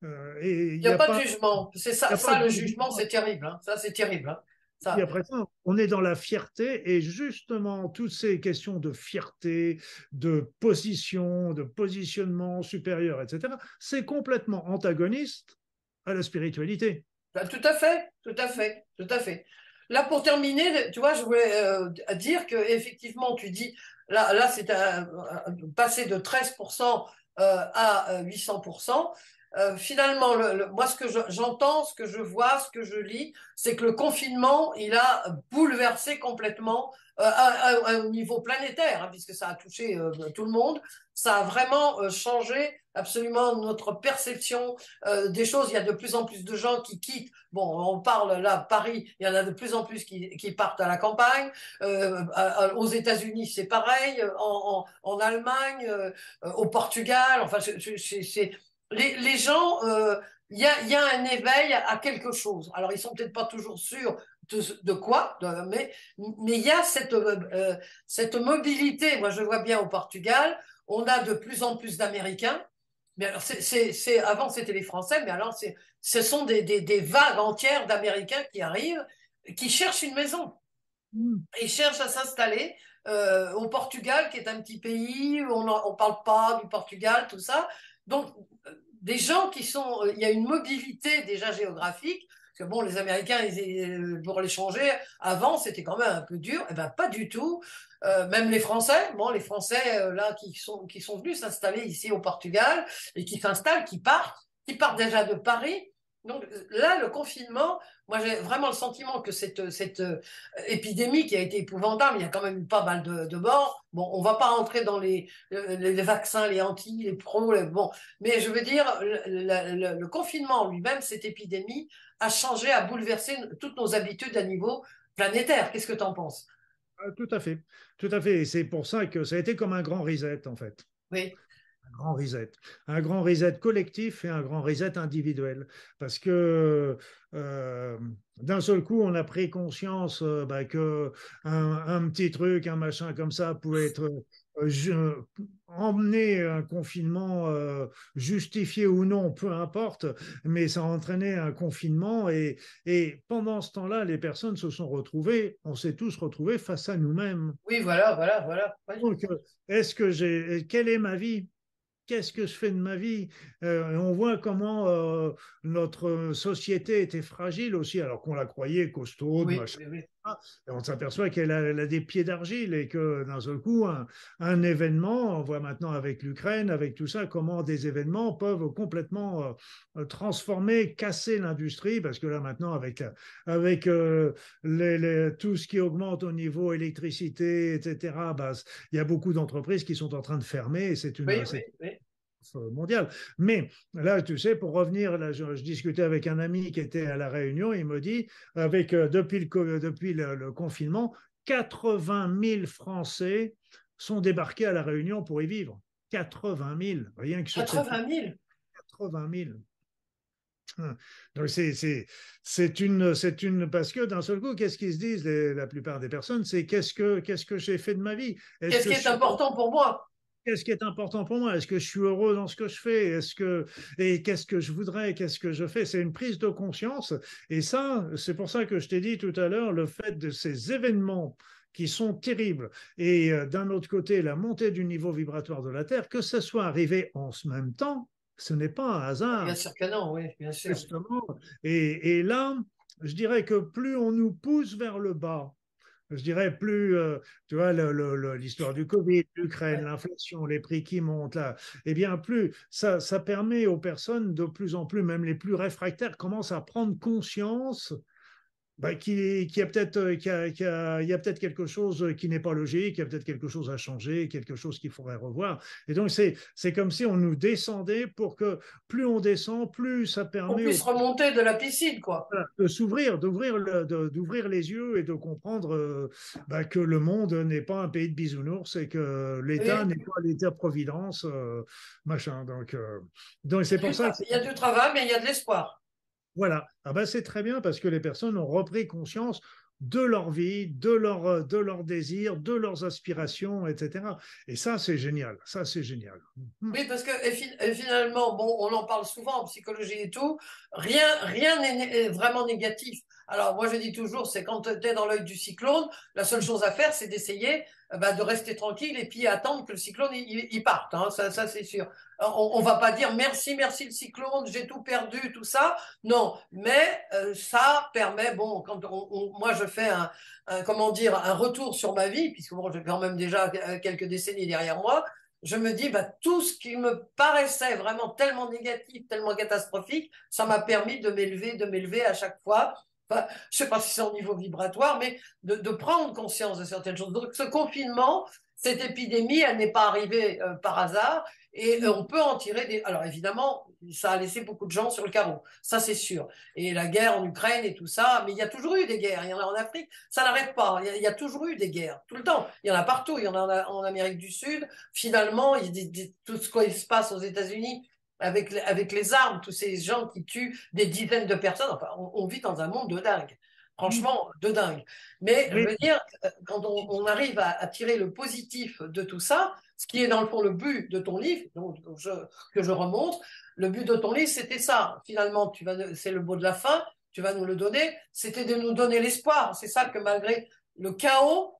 Euh, il n'y a, pas, de jugement. C'est ça, ça le jugement, c'est terrible. Hein. Ça, c'est terrible. Hein. Ça. Et après ça, on est dans la fierté et justement, toutes ces questions de fierté, de position, de positionnement supérieur, etc., c'est complètement antagoniste à la spiritualité. Bah, tout à fait, tout à fait, tout à fait. Là, pour terminer, tu vois, je voulais euh, dire que effectivement, tu dis, là, c'est passer de 13% euh, à 800%. Euh, finalement, le, moi, ce que j'entends, ce que je vois, ce que je lis, c'est que le confinement, il a bouleversé complètement euh, un niveau planétaire, hein, puisque ça a touché euh, tout le monde. Ça a vraiment changé absolument notre perception des choses. Il y a de plus en plus de gens qui quittent. Bon, on parle là, Paris, il y en a de plus en plus qui, partent à la campagne. aux États-Unis, c'est pareil. En Allemagne, au Portugal. Enfin, c'est les, les gens il y a, y a, un éveil à quelque chose. Alors, ils sont peut-être pas toujours sûrs de, quoi, mais mais il y a cette euh, cette mobilité. Moi, je vois bien au Portugal, on a de plus en plus d'Américains. Mais alors, c'est avant c'était les Français, mais alors c'est ce sont des, des, des vagues entières d'Américains qui arrivent, qui cherchent une maison. Mm. Ils cherchent à s'installer euh, au Portugal, qui est un petit pays, on ne parle pas du Portugal, tout ça. Donc, euh, des gens qui sont, il y a une mobilité déjà géographique parce que bon, les Américains, ils, pour les changer, avant, c'était quand même un peu dur. Eh ben, pas du tout. Euh, même les Français, bon, les Français euh, là qui sont qui sont venus s'installer ici au Portugal et qui s'installent, qui partent, qui partent déjà de Paris. Donc là, le confinement, moi j'ai vraiment le sentiment que cette, cette euh, épidémie qui a été épouvantable, il y a quand même eu pas mal de, de morts. Bon, on va pas rentrer dans les, les, vaccins, les anti, les pros, bon, mais je veux dire, le, le confinement lui-même, cette épidémie, a changé, a bouleversé toutes nos habitudes à niveau planétaire. Qu'est-ce que tu en penses? Ah, Tout à fait, tout à fait. Et c'est pour ça que ça a été comme un grand reset, en fait. Oui. Un grand reset. Un grand reset collectif et un grand reset individuel. Parce que euh, d'un seul coup, on a pris conscience euh, bah, que un, petit truc, un machin comme ça pouvait être euh, emmener un confinement euh, justifié ou non, peu importe, mais ça a entraîné un confinement et, et pendant ce temps-là, les personnes se sont retrouvées, on s'est tous retrouvés face à nous-mêmes. Oui, voilà, voilà, voilà. Donc, est-ce que j'ai, quelle est ma vie? Qu'est-ce que je fais de ma vie? Euh, On voit comment euh, notre société était fragile aussi, alors qu'on la croyait costaud, machin. Et on s'aperçoit qu'elle a, des pieds d'argile et que d'un seul coup, un, événement, on voit maintenant avec l'Ukraine, avec tout ça, comment des événements peuvent complètement euh, transformer, casser l'industrie, parce que là maintenant, avec, avec les, tout ce qui augmente au niveau électricité, etc., bah, il y a beaucoup d'entreprises qui sont en train de fermer et c'est une, mondiale. Mais là, tu sais, pour revenir, là, je, discutais avec un ami qui était à la Réunion, il me dit, avec euh, depuis, le, depuis le, confinement, 80 000 Français sont débarqués à la Réunion pour y vivre. 80 000, rien que sur 80 000 80 000. Donc c'est c'est une c'est une parce que d'un seul coup qu'est-ce qu'ils se disent la plupart des personnes c'est qu'est-ce que qu'est-ce que j'ai fait de ma vie? Qu'est-ce qui est important pour moi? Qu'est-ce qui est important pour moi? Est-ce que je suis heureux dans ce que je fais? Est-ce que et qu'est-ce que je voudrais? Qu'est-ce que je fais? C'est une prise de conscience. Et ça, c'est pour ça que je t'ai dit tout à l'heure le fait de ces événements qui sont terribles et euh, d'un autre côté la montée du niveau vibratoire de la Terre, que ce soit arrivé en ce même temps, ce n'est pas un hasard. Bien sûr que non, oui, bien sûr. Et, et là, je dirais que plus on nous pousse vers le bas, je dirais, plus, euh, tu vois, l'histoire du Covid, l'Ukraine, l'inflation, les prix qui montent là, eh bien, plus ça, ça permet aux personnes de plus en plus, même les plus réfractaires, commencent à prendre conscience bah, qui, qui, a peut-être euh, qui a, qui a, il y a peut-être quelque chose qui n'est pas logique, il y a peut-être quelque chose à changer, quelque chose qu'il faudrait revoir. Et donc c'est c'est comme si on nous descendait pour que plus on descend, plus ça permet. On puisse remonter de la piscine, quoi. De s'ouvrir, d'ouvrir d'ouvrir les yeux et de comprendre euh, bah, que le monde n'est pas un pays de bisounours et que l'État n'est pas l'État-providence, euh, machin. Donc donc c'est pour ça. Il y a du travail, mais il y a de l'espoir. Voilà, ah ben c'est très bien parce que les personnes ont repris conscience de leur vie, de leur, euh, de leurs désirs, de leurs aspirations, etc. Et ça, c'est génial. Ça, c'est génial. Hmm. Oui, parce que finalement, bon, on en parle souvent en psychologie et tout, rien rien n'est vraiment négatif. Alors, moi, je dis toujours, c'est quand tu es dans l'œil du cyclone, la seule chose à faire, c'est d'essayer euh, bah, de rester tranquille et puis attendre que le cyclone il, parte. Hein, ça, ça c'est sûr. On, ne va pas dire merci, merci le cyclone, j'ai tout perdu, tout ça. Non, mais euh, ça permet, bon, quand moi je fais un, comment dire, un retour sur ma vie, puisque bon, j'ai quand même déjà euh, quelques décennies derrière moi, je me dis, bah, tout ce qui me paraissait vraiment tellement négatif, tellement catastrophique, ça m'a permis de m'élever, de m'élever à chaque fois je ne sais pas si c'est au niveau vibratoire, mais de, prendre conscience de certaines choses. Donc ce confinement, cette épidémie, elle n'est pas arrivée euh, par hasard et euh, on peut en tirer des... Alors évidemment, ça a laissé beaucoup de gens sur le carreau, ça c'est sûr. Et la guerre en Ukraine et tout ça, mais il y a toujours eu des guerres, il y en a en Afrique, ça n'arrête pas, il y, a, toujours eu des guerres, tout le temps. Il y en a partout, il y en a en, Amérique du Sud. Finalement, tout ce qui se passe aux États-Unis, avec, avec les armes, tous ces gens qui tuent des dizaines de personnes. Enfin, on, vit dans un monde de dingue. Franchement, de dingue. Mais je veux dire, quand on, arrive à, tirer le positif de tout ça, ce qui est dans le fond le but de ton livre, donc, que je remonte, le but de ton livre, c'était ça. Finalement, tu vas, c'est le mot de la fin, tu vas nous le donner. C'était de nous donner l'espoir. C'est ça que malgré le chaos,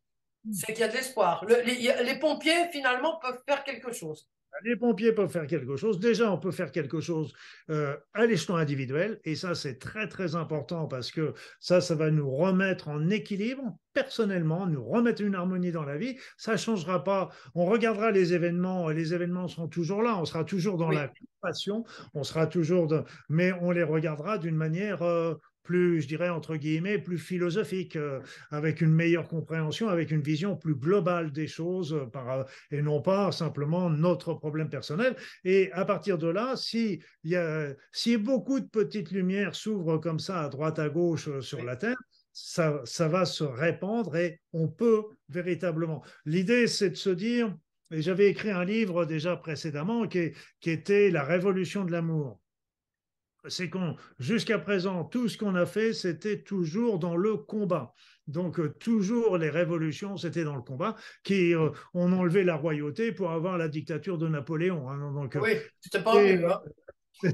c'est qu'il y a de l'espoir. les pompiers, finalement, peuvent faire quelque chose. Les pompiers peuvent faire quelque chose. Déjà, on peut faire quelque chose euh, à l'échelon individuel. Et ça, c'est très, très important parce que ça, ça va nous remettre en équilibre personnellement, nous remettre une harmonie dans la vie. Ça ne changera pas. On regardera les événements. Les événements seront toujours là. On sera toujours dans la passion. On sera toujours, mais on les regardera d'une manière euh, plus, je dirais, entre guillemets, plus philosophique, euh, avec une meilleure compréhension, avec une vision plus globale des choses, euh, par, euh, et non pas simplement notre problème personnel. Et à partir de là, si, y a, si beaucoup de petites lumières s'ouvrent comme ça à droite, à gauche sur la Terre, ça, ça va se répandre et on peut véritablement. L'idée, c'est de se dire, et j'avais écrit un livre déjà précédemment qui, qui était La révolution de l'amour c'est qu'on, jusqu'à présent, tout ce qu'on a fait, c'était toujours dans le combat. Donc, euh, toujours les révolutions, c'était dans le combat, qui euh, ont enlevé la royauté pour avoir la dictature de Napoléon. Hein. donc, oui, pas hein.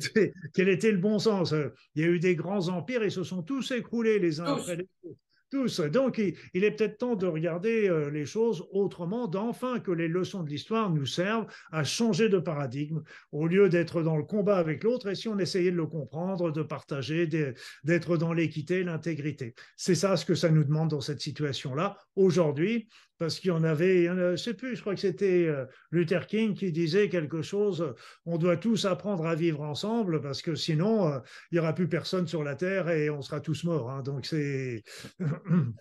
Quel était le bon sens? Il y a eu des grands empires, ils se sont tous écroulés les uns après les autres tous. Donc, il, est peut-être temps de regarder euh, les choses autrement, d'enfin que les leçons de l'histoire nous servent à changer de paradigme, au lieu d'être dans le combat avec l'autre, et si on essayait de le comprendre, de partager, d'être dans l'équité, l'intégrité. C'est ça ce que ça nous demande dans cette situation-là. Aujourd'hui, parce qu'il y en avait, je ne sais plus, je crois que c'était euh, Luther King qui disait quelque chose, on doit tous apprendre à vivre ensemble parce que sinon, euh, il n'y aura plus personne sur la Terre et on sera tous morts. Hein. donc c'est...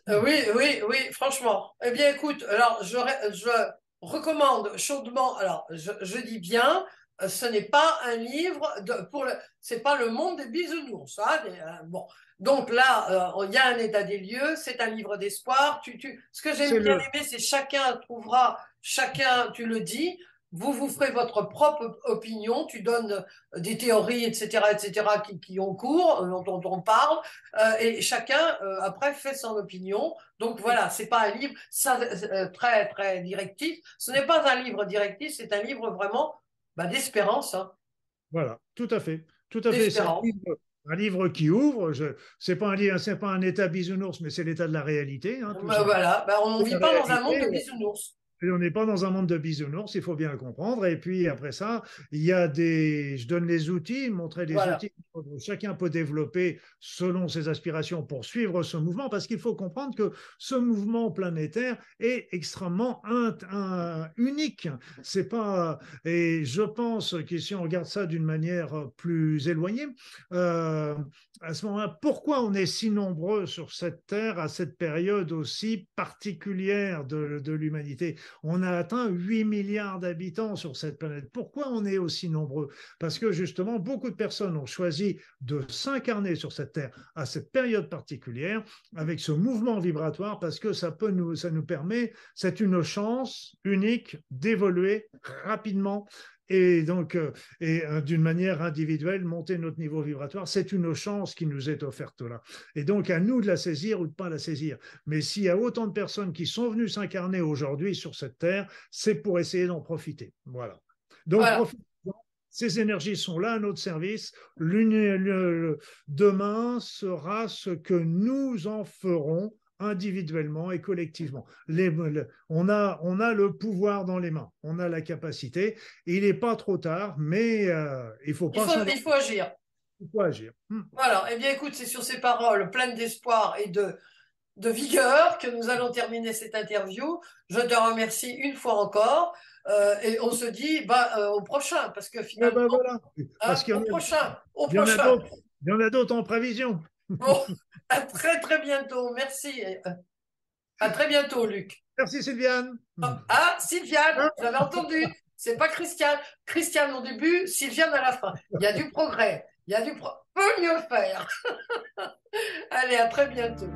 Euh, oui, oui, oui, franchement. Eh bien, écoute, alors je recommande chaudement, alors je, dis bien, ce n'est pas un livre de, pour le, c'est pas le monde des bisounours. Hein, bon, donc là, euh, il y a un état des lieux, c'est un livre d'espoir. Tu, tu, ce que j'aime bien aimer, c'est chacun trouvera, chacun, tu le dis, vous vous ferez votre propre opinion, tu donnes des théories, etc., etc., qui, qui ont cours, euh, dont, on parle, euh, et chacun après fait son opinion. Donc voilà, c'est pas un livre ça, très très directif. Ce n'est pas un livre directif, c'est un livre vraiment bah, d'espérance. Hein. Voilà, tout à fait, tout à fait un livre qui ouvre. Ce n'est pas, un, pas un état bisounours, mais c'est l'état de la réalité. Hein, bah, voilà, bah, on ne vit pas dans un monde de bisounours. On n'est pas dans un monde de bisounours, il faut bien le comprendre. Et puis après ça, il y a des. Je donne les outils, montrer des outils que chacun peut développer selon ses aspirations pour suivre ce mouvement, parce qu'il faut comprendre que ce mouvement planétaire est extrêmement unique. C'est pas. Et je pense que si on regarde ça d'une manière plus éloignée, euh, à ce moment-là, pourquoi on est si nombreux sur cette terre à cette période aussi particulière de, de l'humanité? On a atteint 8 milliards d'habitants sur cette planète. Pourquoi on est aussi nombreux? Parce que justement, beaucoup de personnes ont choisi de s'incarner sur cette terre à cette période particulière avec ce mouvement vibratoire parce que ça peut nous, ça nous permet, c'est une chance unique d'évoluer rapidement et donc, euh, et euh, d'une manière individuelle, monter notre niveau vibratoire, c'est une chance qui nous est offerte là. Et donc, à nous de la saisir ou de pas la saisir. Mais s'il y a autant de personnes qui sont venues s'incarner aujourd'hui sur cette terre, c'est pour essayer d'en profiter. Voilà. Donc, ces énergies sont là à notre service. demain sera ce que nous en ferons individuellement et collectivement. on, a, on a le pouvoir dans les mains, on a la capacité. Il n'est pas trop tard, mais euh, il faut pas. Il faut, agir. Il faut agir. Hmm. Voilà. Eh bien, écoute, c'est sur ces paroles pleines d'espoir et de, de vigueur que nous allons terminer cette interview. Je te remercie une fois encore. Euh, et on se dit bah, euh, au prochain, parce que finalement. Ah bah voilà. parce hein, au prochain. Au il y en a d'autres en prévision. Bon, à très très bientôt. Merci. À très bientôt, Luc. Merci, Sylviane. Ah, ah Sylviane, vous avez entendu. C'est pas Christiane. Christiane au début, Sylviane à la fin. Il y a du progrès. Il y a du pro... peut mieux faire. Allez, à très bientôt.